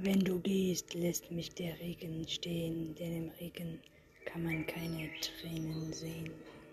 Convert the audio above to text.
Wenn du gehst, lässt mich der Regen stehen, denn im Regen kann man keine Tränen sehen.